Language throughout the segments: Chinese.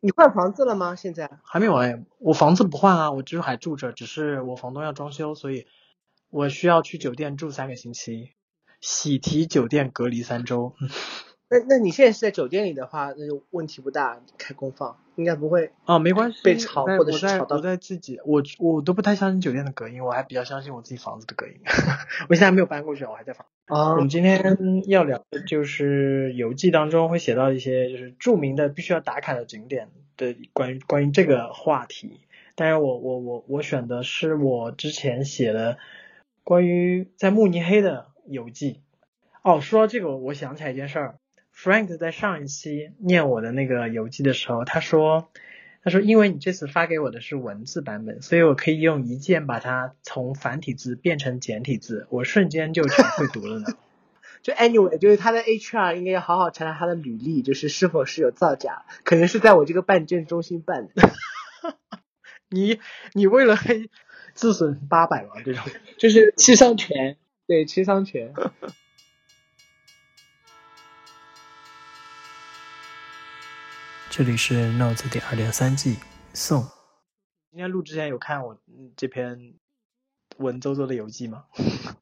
你换房子了吗？现在还没有哎，我房子不换啊，我就是还住着，只是我房东要装修，所以我需要去酒店住三个星期，喜提酒店隔离三周。那那你现在是在酒店里的话，那就问题不大，开公放应该不会哦，没关系，被吵或者是吵到。我在自己，我我都不太相信酒店的隔音，我还比较相信我自己房子的隔音。我现在没有搬过去，我还在房。啊，我们今天要聊的就是游记当中会写到一些就是著名的必须要打卡的景点的关于关于这个话题。但是我我我我选的是我之前写的关于在慕尼黑的游记。哦，说到这个，我想起来一件事儿。Frank 在上一期念我的那个游记的时候，他说，他说因为你这次发给我的是文字版本，所以我可以用一键把它从繁体字变成简体字，我瞬间就全会读了呢。就 anyway，就是他的 HR 应该要好好查查他的履历，就是是否是有造假，可能是在我这个办证中心办的。你你为了黑自损八百吗？这种就是七伤拳，对七伤拳。这里是 Notes 第二点三季宋。今天录之前有看我这篇文绉绉的游记吗？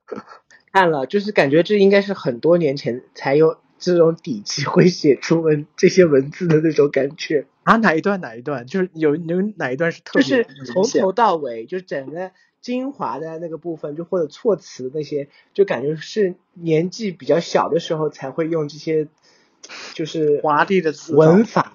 看了，就是感觉这应该是很多年前才有这种底气会写出文这些文字的那种感觉啊！哪一段哪一段？就是有有哪一段是特别就是从头到尾，就是整个精华的那个部分，就或者措辞那些，就感觉是年纪比较小的时候才会用这些，就是华丽的词文法。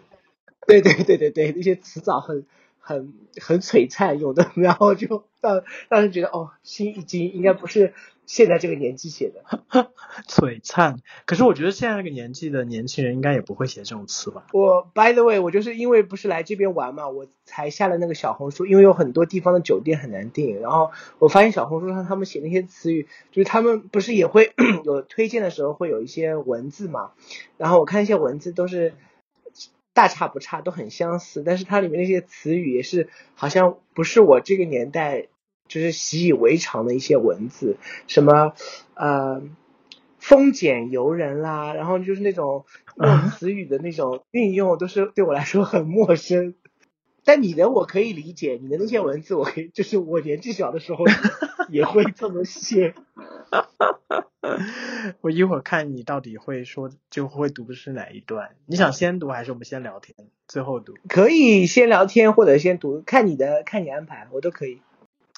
对对对对对，那些词藻很很很璀璨有的，然后就让让人觉得哦，心一惊，应该不是现在这个年纪写的。璀璨，可是我觉得现在这个年纪的年轻人应该也不会写这种词吧？我 by the way，我就是因为不是来这边玩嘛，我才下了那个小红书，因为有很多地方的酒店很难订，然后我发现小红书上他们写那些词语，就是他们不是也会 有推荐的时候会有一些文字嘛，然后我看一些文字都是。大差不差，都很相似，但是它里面那些词语也是好像不是我这个年代就是习以为常的一些文字，什么呃丰俭由人啦，然后就是那种用词语的那种运用，都是对我来说很陌生。但你的我可以理解，你的那些文字我可以，就是我年纪小的时候也会这么写。我一会儿看你到底会说就会读的是哪一段？你想先读还是我们先聊天最后读？可以先聊天或者先读，看你的看你安排，我都可以。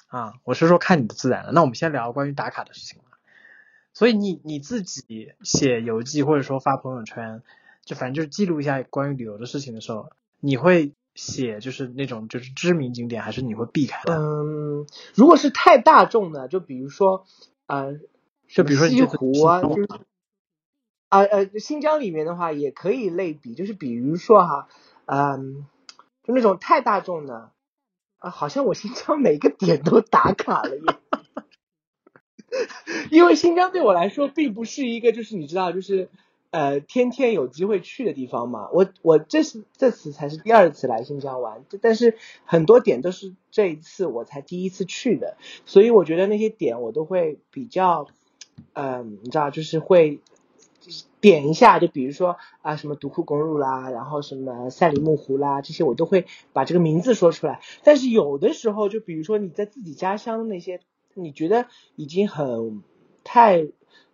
啊，我是说看你的自然了。那我们先聊关于打卡的事情所以你你自己写游记或者说发朋友圈，就反正就是记录一下关于旅游的事情的时候，你会写就是那种就是知名景点，还是你会避开的？嗯，如果是太大众的，就比如说呃。就比如说西湖啊，就是啊呃，新疆里面的话也可以类比，就是比如说哈，嗯，就那种太大众的啊，好像我新疆每个点都打卡了耶，因为新疆对我来说并不是一个就是你知道就是呃天天有机会去的地方嘛，我我这是这次才是第二次来新疆玩，但是很多点都是这一次我才第一次去的，所以我觉得那些点我都会比较。嗯，你知道，就是会点一下，就比如说啊，什么独库公路啦，然后什么赛里木湖啦，这些我都会把这个名字说出来。但是有的时候，就比如说你在自己家乡那些，你觉得已经很太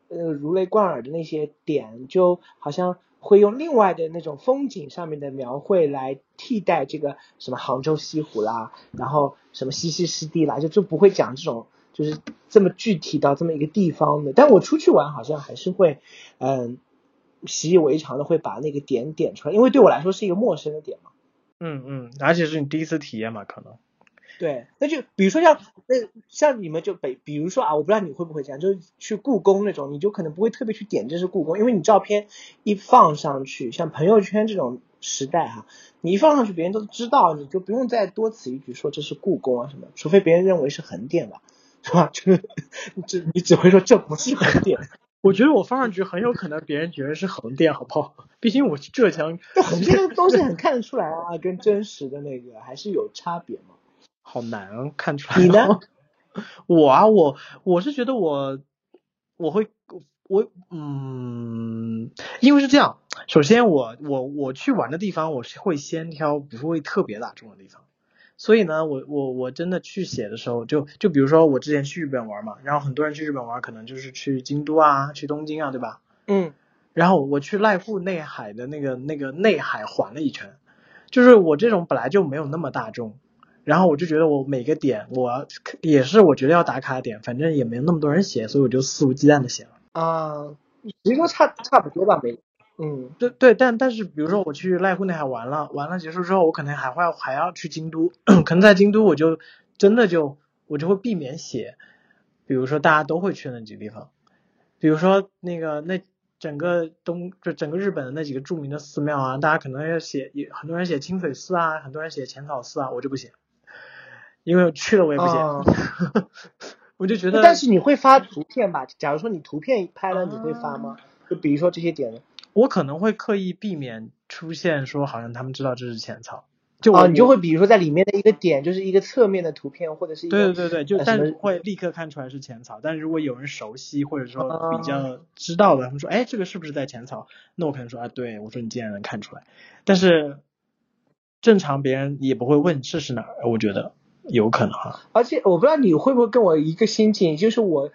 呃如雷贯耳的那些点，就好像会用另外的那种风景上面的描绘来替代这个什么杭州西湖啦，然后什么西溪湿地啦，就就不会讲这种。就是这么具体到这么一个地方的，但我出去玩好像还是会，嗯，习以为常的会把那个点点出来，因为对我来说是一个陌生的点嘛。嗯嗯，而且是你第一次体验嘛，可能。对，那就比如说像那像你们就北，比如说啊，我不知道你会不会这样，就是去故宫那种，你就可能不会特别去点这是故宫，因为你照片一放上去，像朋友圈这种时代哈，你一放上去别人都知道，你就不用再多此一举说这是故宫啊什么，除非别人认为是横店吧。是吧？这这你只会说这不是横店。我觉得我放上去很有可能别人觉得是横店，好不好？毕竟我是浙江，横店的东西很看得出来啊，跟真实的那个还是有差别嘛。好难看出来。你呢？我啊，我我是觉得我我会我嗯，因为是这样，首先我我我去玩的地方，我是会先挑不会特别大众的地方，所以呢，我我我真的去写的时候，就就比如说我之前去日本玩嘛，然后很多人去日本玩，可能就是去京都啊，去东京啊，对吧？嗯，然后我去濑户内海的那个那个内海环了一圈，就是我这种本来就没有那么大众，然后我就觉得我每个点我也是我觉得要打卡的点，反正也没那么多人写，所以我就肆无忌惮的写了。啊，其实说差差不多吧，没，嗯，对对，但但是比如说我去濑户内海玩了，玩了结束之后，我可能还会还要去京都，可能在京都我就真的就我就会避免写，比如说大家都会去那几个地方，比如说那个那整个东就整个日本的那几个著名的寺庙啊，大家可能要写，也很多人写清水寺啊，很多人写浅草寺啊，我就不写，因为我去了我也不写，哦。我就觉得，但是你会发图片吧？假如说你图片拍了，你会发啊吗？就比如说这些点，我可能会刻意避免出现说好像他们知道这是浅草，就你就会比如说在里面的一个点，就是一个侧面的图片，或者是一个对对对对，就但是会立刻看出来是浅草，但是如果有人熟悉或者说哦比较知道的，他们说哎这个是不是在浅草？那我可能说啊对，我说你竟然能看出来，但是正常别人也不会问这是哪儿，我觉得有可能哈。而且我不知道你会不会跟我一个心境，就是我，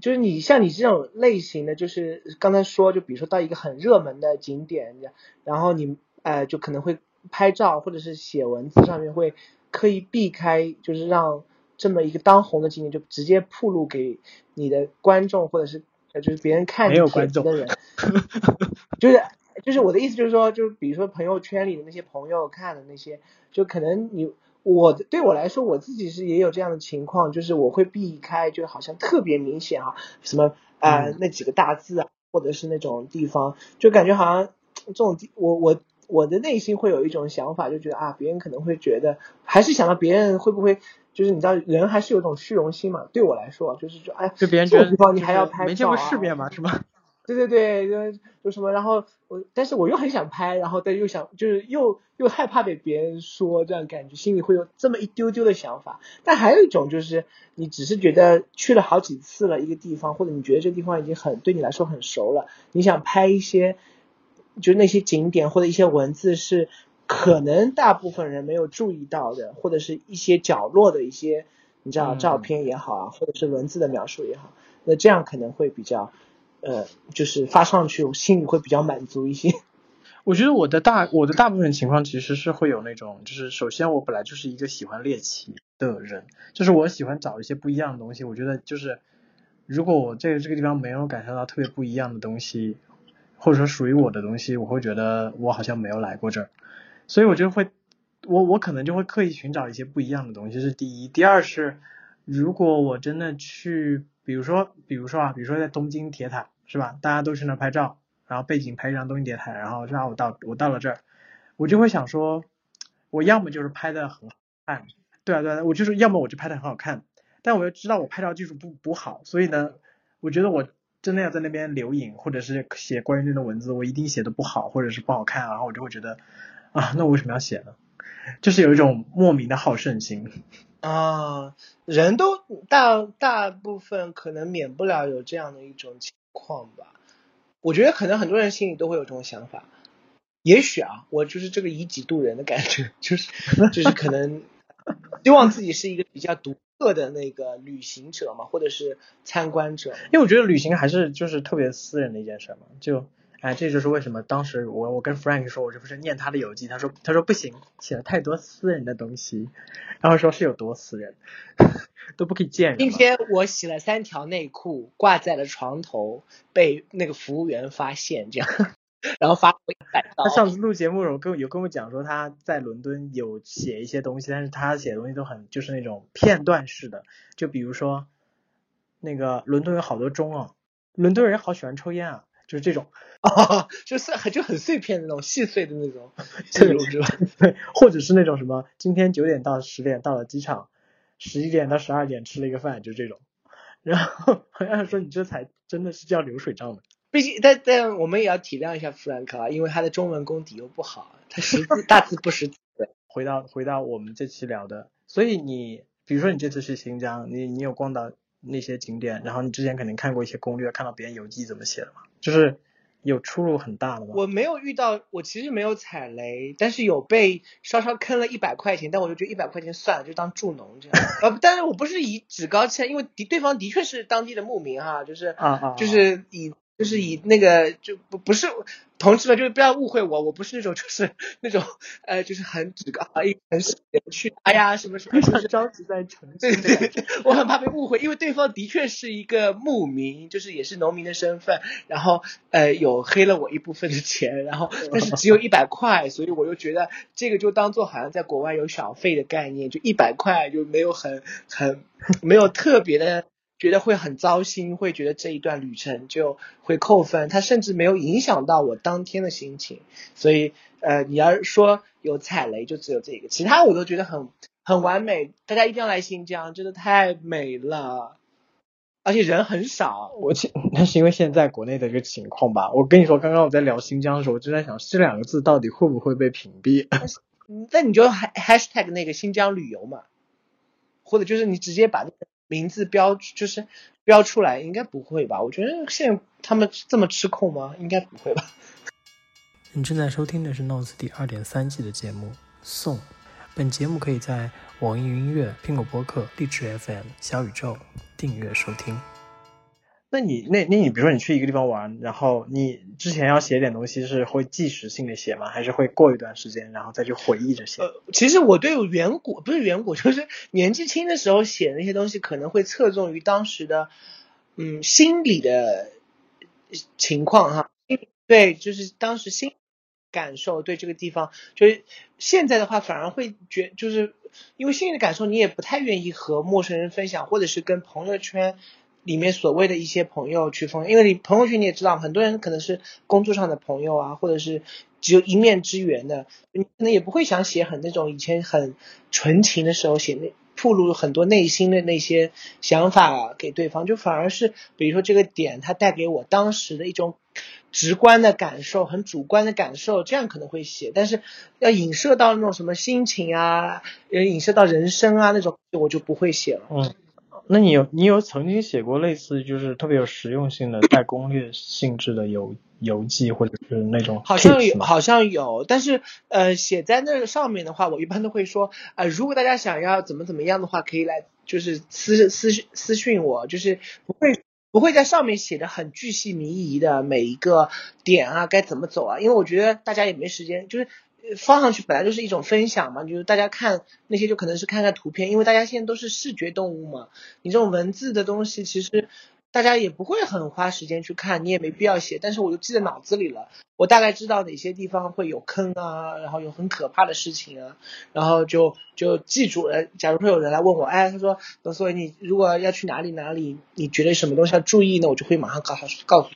就是你像你这种类型的，就是刚才说，就比如说到一个很热门的景点，然后你呃就可能会拍照或者是写文字上面会刻意避开，就是让这么一个当红的景点就直接铺路给你的观众或者是呃就是别人看没你观众子的人，就是就是我的意思就是说，就是比如说朋友圈里的那些朋友看的那些，就可能你我对我来说，我自己是也有这样的情况，就是我会避开，就好像特别明显啊，什么呃、嗯那几个大字啊，或者是那种地方，就感觉好像这种地，我我我的内心会有一种想法，就觉得啊，别人可能会觉得，还是想到别人会不会。就是你知道，人还是有一种虚荣心嘛。对我来说，就是说，哎，就别人这觉得就种地方你还要拍没见过世面嘛，是吧？对对对，就就什么，然后我，但是我又很想拍，然后但又想，就是又又害怕被别人说，这样感觉心里会有这么一丢丢的想法。但还有一种就是，你只是觉得去了好几次了一个地方，或者你觉得这个地方已经很对你来说很熟了，你想拍一些，就是那些景点或者一些文字是可能大部分人没有注意到的，或者是一些角落的一些，你知道嗯照片也好啊，或者是文字的描述也好，那这样可能会比较。呃，就是发上去，我心里会比较满足一些。我觉得我的大我的大部分情况其实是会有那种，就是首先我本来就是一个喜欢猎奇的人，就是我喜欢找一些不一样的东西。我觉得就是如果我这个这个地方没有感受到特别不一样的东西，或者说属于我的东西，我会觉得我好像没有来过这儿，所以我就会我我可能就会刻意寻找一些不一样的东西，是第一。第二是如果我真的去，比如说比如说啊，比如说在东京铁塔是吧，大家都去那拍照。然后背景拍一张东京铁塔，然后让我到我到了这儿，我就会想说，我要么就是拍的很好看，对啊对啊，我就是要么我就拍的很好看，但我又知道我拍照技术不不好，所以呢，我觉得我真的要在那边留影或者是写关于那种文字，我一定写的不好或者是不好看，然后我就会觉得啊，那我为什么要写呢？就是有一种莫名的好胜心。啊，人都大大部分可能免不了有这样的一种情况吧。我觉得可能很多人心里都会有这种想法，也许啊，我就是这个以己度人的感觉，就是就是可能希望自己是一个比较独特的那个旅行者嘛，或者是参观者。因为我觉得旅行还是就是特别私人的一件事嘛，就哎，这就是为什么当时我我跟 Frank 说，我这不是念他的游记，他说他说不行，写了太多私人的东西，然后说是有多私人，都不可以见人嘛。今天我洗了三条内裤，挂在了床头，被那个服务员发现，这样，然后发我一百 刀他。上次录节目的时候跟我有跟我讲说他在伦敦有写一些东西，但是他写的东西都很就是那种片段式的，就比如说那个伦敦有好多钟啊，伦敦人好喜欢抽烟啊，就是这种。啊，就是很就很碎片的那种细碎的那种记录是吧？对，或者是那种什么，今天九点到十点到了机场，十一点到十二点吃了一个饭，就这种。然后好像说你这才真的是叫流水账的。毕竟，但但我们也要体谅一下弗兰克啊，因为他的中文功底又不好，他识字大字不识字。回到回到我们这期聊的，所以你比如说你这次去新疆，你你有逛到那些景点，然后你之前肯定看过一些攻略，看到别人游记怎么写的嘛，就是有出入很大的吗。我没有遇到，我其实没有踩雷，但是有被稍稍坑了一百块钱，但我就觉得一百块钱算了，就当助农这样。呃，但是我不是以趾高气扬，因为的对方的确是当地的牧民哈，就是啊啊，就是以就是以那个就不不是同志们，就是不要误会我，我不是那种就是 那种呃就是很趾高啊，一很去哎呀什么什么，就是着急在澄对对对，我很怕被误会，因为对方的确是一个牧民，就是也是农民的身份，然后呃有黑了我一部分的钱，然后但是只有一百块，所以我又觉得这个就当做好像在国外有小费的概念，就一百块就没有很很没有特别的。觉得会很糟心，会觉得这一段旅程就会扣分，它甚至没有影响到我当天的心情。所以，呃，你要说有踩雷，就只有这个，其他我都觉得很很完美。大家一定要来新疆，真的太美了，而且人很少。我那是因为现在国内的一个情况吧。我跟你说，刚刚我在聊新疆的时候，我就在想这两个字到底会不会被屏蔽？那你就 hashtag 那个新疆旅游嘛，或者就是你直接把那个。名字标就是标出来，应该不会吧？我觉得现在他们这么吃控吗？应该不会吧。你正在收听的是《Notes》第二点三季的节目《送》，本节目可以在网易云音乐、苹果播客、荔枝 FM、小宇宙订阅收听。那你那那你比如说你去一个地方玩，然后你之前要写点东西，是会即时性的写吗？还是会过一段时间然后再去回忆着写？呃，其实我对远古不是远古，就是年纪轻的时候写那些东西，可能会侧重于当时的嗯心理的情况哈。对，就是当时心感受对这个地方，就是现在的话反而会觉，就是因为心里的感受，你也不太愿意和陌生人分享，或者是跟朋友圈。里面所谓的一些朋友去分，因为你朋友圈你也知道，很多人可能是工作上的朋友啊，或者是只有一面之缘的，你可能也不会想写很那种以前很纯情的时候写那透露很多内心的那些想法给对方，就反而是比如说这个点它带给我当时的一种直观的感受，很主观的感受，这样可能会写，但是要影射到那种什么心情啊，呃，影射到人生啊那种，我就不会写了。嗯。那你有你有曾经写过类似就是特别有实用性的带攻略性质的游游记或者是那种？好像有，好像有，但是呃写在那上面的话，我一般都会说呃如果大家想要怎么怎么样的话，可以来就是私私私信我，就是不会不会在上面写的很巨细靡遗的每一个点啊该怎么走啊，因为我觉得大家也没时间，就是。放上去本来就是一种分享嘛，就是大家看那些就可能是看看图片，因为大家现在都是视觉动物嘛。你这种文字的东西，其实大家也不会很花时间去看，你也没必要写。但是我就记在脑子里了，我大概知道哪些地方会有坑啊，然后有很可怕的事情啊，然后就就记住了。假如说有人来问我，哎，他说，所以你如果要去哪里哪里，你觉得什么东西要注意呢？我就会马上告诉告诉。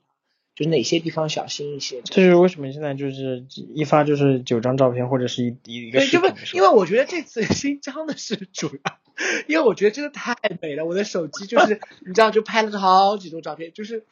就哪些地方小心一些？这就是为什么现在就是一发就是九张照片或者是一一个视频？因为我觉得这次 新疆的是主要，因为我觉得真的太美了。我的手机就是你知道，就拍了好几张照片，就是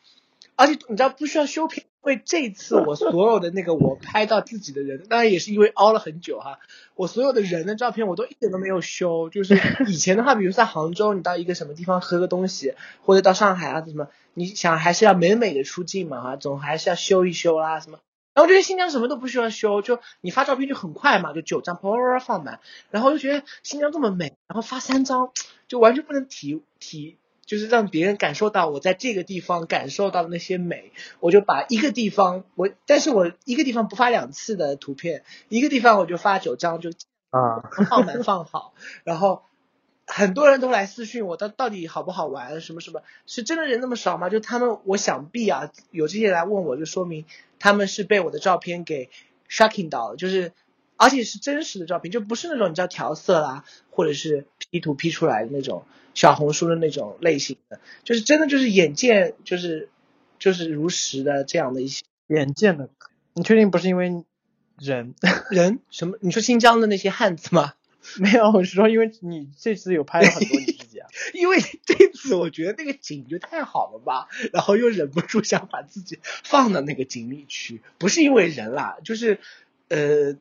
而且你知道不需要修片，因为这次我所有的那个我拍到自己的人，当然也是因为熬了很久哈。我所有的人的照片我都一点都没有修，就是以前的话，比如在杭州，你到一个什么地方喝个东西，或者到上海啊什么。你想还是要美美的出镜嘛哈，总还是要修一修啦什么。然后我觉得新疆什么都不需要修，就你发照片就很快嘛，就九张啪啪啪放满。然后就觉得新疆这么美，然后发三张就完全不能体体，就是让别人感受到我在这个地方感受到的那些美。我就把一个地方我，但是我一个地方不发两次的图片，一个地方我就发九张就啊放满放好，然后。很多人都来私信我，到到底好不好玩？什么什么？是真的人那么少吗？就他们，我想必啊，有这些来问我，就说明他们是被我的照片给 shocking 到了，就是而且是真实的照片，就不是那种你知道调色啦，或者是 P 图 P 出来的那种小红书的那种类型的，就是真的就是眼见就是就是如实的这样的一些眼见的。你确定不是因为人 人什么？你说新疆的那些汉子吗？没有，我是说，因为你这次有拍了很多你自己啊。因为这次我觉得那个景就太好了吧，然后又忍不住想把自己放到那个景里去，不是因为人啦，就是呃，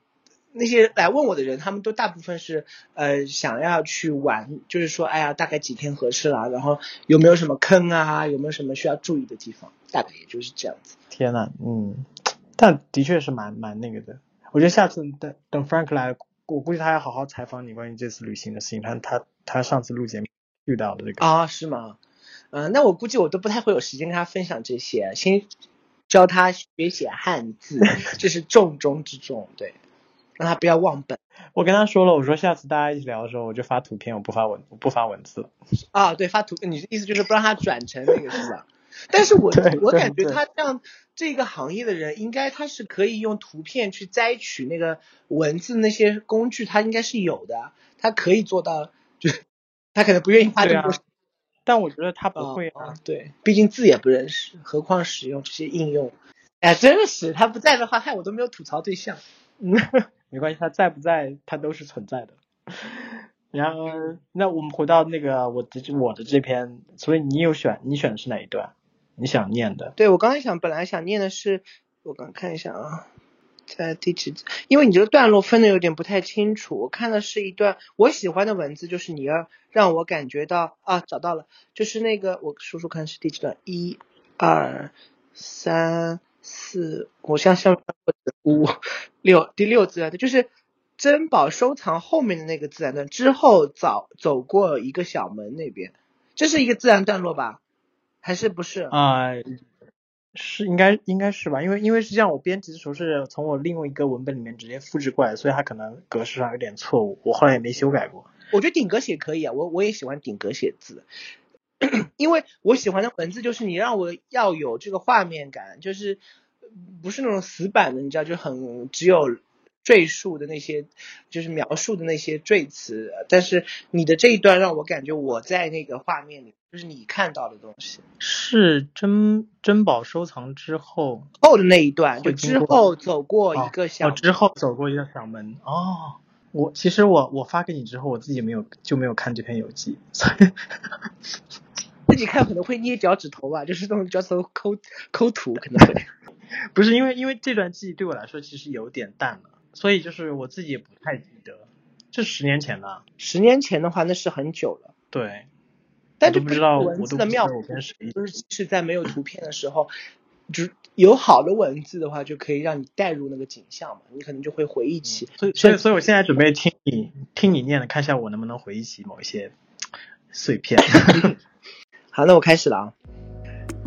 那些来问我的人，他们都大部分是呃想要去玩，就是说，哎呀，大概几天合适啦，然后有没有什么坑啊，有没有什么需要注意的地方，大概也就是这样子。天呐，嗯，但的确是蛮蛮那个的。我觉得下次等等 Frank 来，我估计他要好好采访你关于这次旅行的事情。他他他上次录节目遇到的这个啊，是吗？嗯，那我估计我都不太会有时间跟他分享这些，先教他学写汉字，这是重中之重，对。让他不要忘本。我跟他说了，我说下次大家一起聊的时候，我就发图片，我不发文，我不发文字了。啊，对，发图，你的意思就是不让他转成那个是吧？但是我我感觉他这样这个行业的人，应该他是可以用图片去摘取那个文字那些工具，他应该是有的，他可以做到，就是他可能不愿意花这么多。但我觉得他不会啊，对，毕竟字也不认识，何况使用这些应用。哎，真的是他不在的话，害我都没有吐槽对象。嗯。没关系，他在不在，他都是存在的。然后，那我们回到那个我的我的这篇，所以你有选，你选的是哪一段？你想念的？对我刚才想，本来想念的是，我刚看一下啊，在第几？因为你这个段落分的有点不太清楚，我看的是一段我喜欢的文字，就是你要让我感觉到啊，找到了，就是那个我数数看是第几段，一、二、三。四，我像像五六第六自然段就是珍宝收藏后面的那个自然段之后走走过一个小门那边，这是一个自然段落吧？还是不是？啊，是应该应该是吧？因为因为是这样，我编辑的时候是从我另外一个文本里面直接复制过来，所以它可能格式上有点错误，我后来也没修改过。我觉得顶格写可以啊，我我也喜欢顶格写字。因为我喜欢的文字就是你让我要有这个画面感，就是不是那种死板的，你知道，就很只有赘述的那些，就是描述的那些赘词。但是你的这一段让我感觉我在那个画面里，就是你看到的东西。是珍珍宝收藏之后后的那一段，就之后走过一个小，之后走过一个小门。哦，我其实我我发给你之后，我自己没有就没有看这篇游记，所以。自己看可能会捏脚趾头吧，就是那种脚趾头抠抠图可能会。不是因为因为这段记忆对我来说其实有点淡了，所以就是我自己也不太记得。这十年前了，十年前的话那是很久了。对。但就不知道文字的妙，就是是在没有图片的时候，就有好的文字的话，就可以让你带入那个景象嘛，你可能就会回忆起。所以所以所以我现在准备听你听你念的，看一下我能不能回忆起某一些碎片。好，那我开始了啊。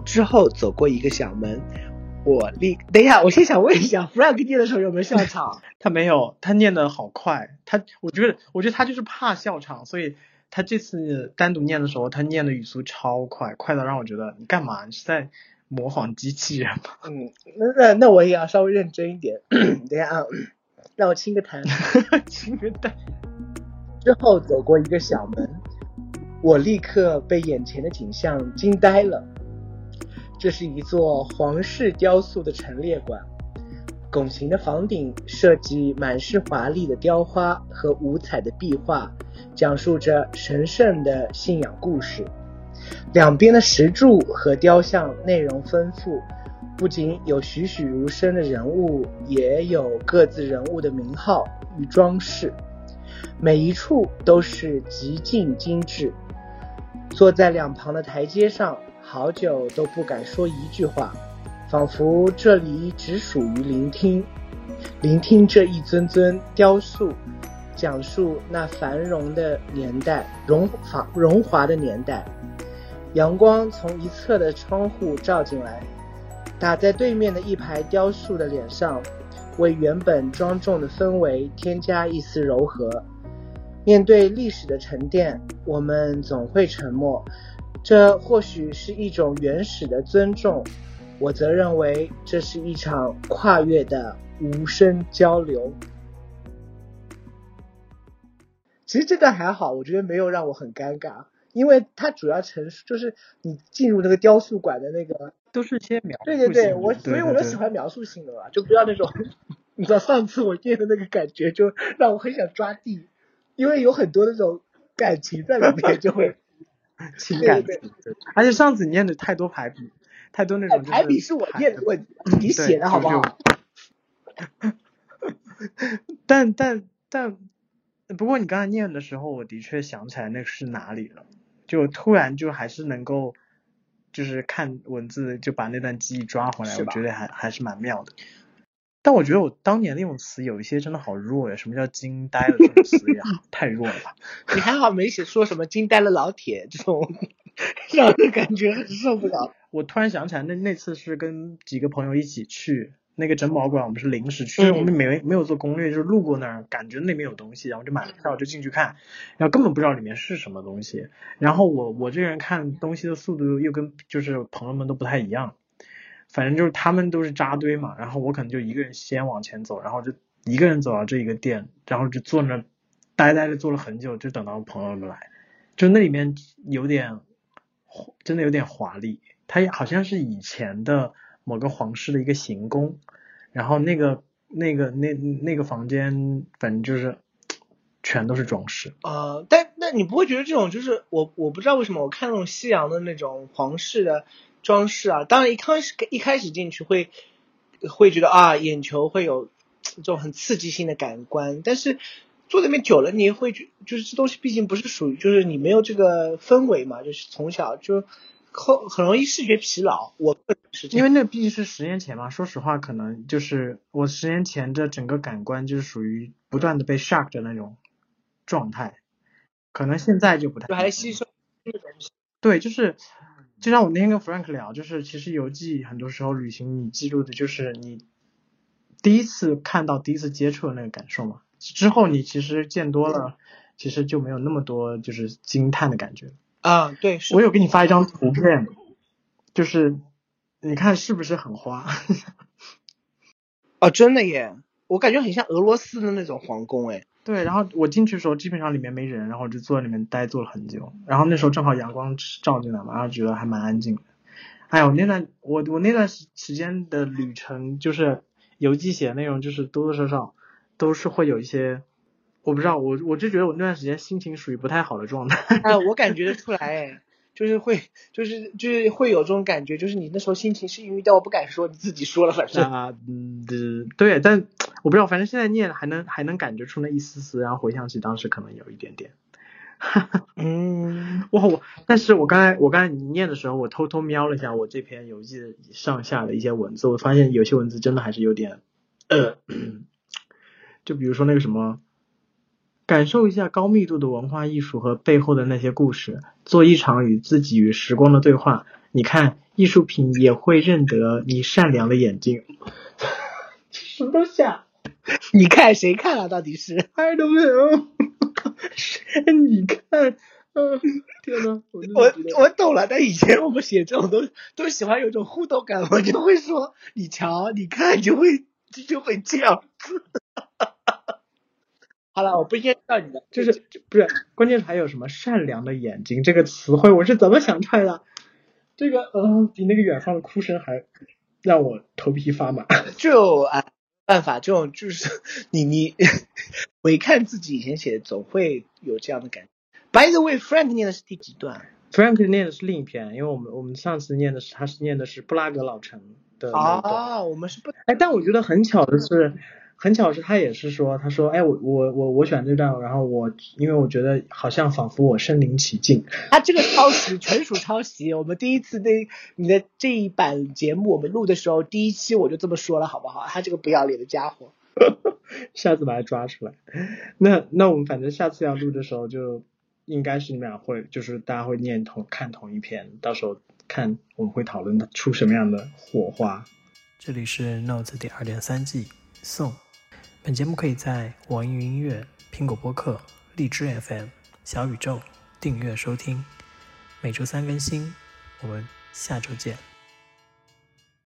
之后走过一个小门，我立。等一下，我先想问一下，Frank 念的时候有没有笑场？他没有，他念的好快。他，我觉得，我觉得他就是怕笑场，所以他这次单独念的时候，他念的语速超快，快到让我觉得你干嘛？你是在模仿机器人吗？嗯，那那那我也要稍微认真一点。等一下啊，让我清个痰。清个痰。之后走过一个小门。我立刻被眼前的景象惊呆了。这是一座皇室雕塑的陈列馆，拱形的房顶设计满是华丽的雕花和五彩的壁画，讲述着神圣的信仰故事。两边的石柱和雕像内容丰富，不仅有栩栩如生的人物，也有各自人物的名号与装饰，每一处都是极尽精致。坐在两旁的台阶上，好久都不敢说一句话，仿佛这里只属于聆听，聆听这一尊尊雕塑，讲述那繁荣的年代，荣华荣华的年代。阳光从一侧的窗户照进来，打在对面的一排雕塑的脸上，为原本庄重的氛围添加一丝柔和。面对历史的沉淀，我们总会沉默，这或许是一种原始的尊重。我则认为这是一场跨越的无声交流。其实这段还好，我觉得没有让我很尴尬，因为它主要陈述就是你进入那个雕塑馆的那个，都是些描对对对，我所以我就喜欢描述性的吧，就不要那种，你知道上次我念的那个感觉，就让我很想抓地。因为有很多那种感情在里面，就会 情感对。而且上次你念的太多排比，太多那种。排比是我念的问题，你写的好不好？但但但，不过你刚才念的时候，我的确想起来那是哪里了，就突然就还是能够，就是看文字就把那段记忆抓回来，我觉得还还是蛮妙的。但我觉得我当年那种词有一些真的好弱呀，什么叫惊呆了这种词呀，太弱了吧？你还好没写说什么惊呆了老铁这种，让人感觉很受不了。我突然想起来，那那次是跟几个朋友一起去那个珍宝馆，我们是临时去，我们没没有做攻略，就是路过那儿，感觉那边有东西，然后就买了票就进去看，然后根本不知道里面是什么东西。然后我我这个人看东西的速度又跟就是朋友们都不太一样。反正就是他们都是扎堆嘛，然后我可能就一个人先往前走，然后就一个人走到这一个店，然后就坐那呆呆的坐了很久，就等到朋友们来。就那里面有点，真的有点华丽，它好像是以前的某个皇室的一个行宫，然后那个那个那那个房间，反正就是全都是装饰。呃，但那你不会觉得这种就是我我不知道为什么我看那种西洋的那种皇室的。装饰啊，当然一开始一开始进去会会觉得啊，眼球会有这种很刺激性的感官，但是坐那边久了，你会觉就是这东西毕竟不是属于，就是你没有这个氛围嘛，就是从小就很很容易视觉疲劳。我因为那毕竟是十年前嘛，说实话，可能就是我十年前的整个感官就是属于不断的被 shock 的那种状态，可能现在就不太。还吸收。对，就是。就像我那天跟 Frank 聊，就是其实游记很多时候旅行，你记录的就是你第一次看到、第一次接触的那个感受嘛。之后你其实见多了，其实就没有那么多就是惊叹的感觉。啊，对，我有给你发一张图片，就是你看是不是很花？哦，真的耶，我感觉很像俄罗斯的那种皇宫哎。对，然后我进去的时候基本上里面没人，然后我就坐在里面呆坐了很久。然后那时候正好阳光照进来嘛，然后觉得还蛮安静的。哎呦，那段我我那段时时间的旅程，就是游记写的内容，就是多多少少都是会有一些，我不知道，我我就觉得我那段时间心情属于不太好的状态。哎，我感觉得出来，哎。就是会，就是就是会有这种感觉，就是你那时候心情是抑郁，但我不敢说，你自己说了反正。啊，嗯，对，但我不知道，反正现在念还能还能感觉出那一丝丝，然后回想起当时可能有一点点。嗯，哇我，但是我刚才我刚才你念的时候，我偷偷瞄了一下我这篇游记的上下的一些文字，我发现有些文字真的还是有点，呃，就比如说那个什么。感受一下高密度的文化艺术和背后的那些故事，做一场与自己与时光的对话。你看，艺术品也会认得你善良的眼睛。什么东西啊？你看谁看了？到底是？I don't know。你看，嗯，天呐，我我懂了。但以前我们写这种都都喜欢有种互动感，我就会说：“你瞧，你看，就会就会这样子。”好了，我不应该叫你的，就是不是，关键是还有什么善良的眼睛这个词汇，我是怎么想出来的？这个，嗯，比那个远方的哭声还让我头皮发麻。就啊，办法，这种就是你你回看自己以前写的，总会有这样的感觉。By the way，Frank 念的是第几段？Frank 念的是另一篇，因为我们我们上次念的是他是念的是布拉格老城的那段。啊，我们是不哎，但我觉得很巧的是。很巧是，他也是说，他说，哎，我我我我选这段，然后我因为我觉得好像仿佛我身临其境。他这个抄袭纯属抄袭。我们第一次那你的这一版节目我们录的时候，第一期我就这么说了，好不好？他这个不要脸的家伙，下次把他抓出来。那那我们反正下次要录的时候，就应该是你们俩会，就是大家会念同看同一篇，到时候看我们会讨论出什么样的火花。这里是 Notes 第二点三季送。本节目可以在网易云音乐、苹果播客、荔枝 FM、小宇宙订阅收听，每周三更新。我们下周见。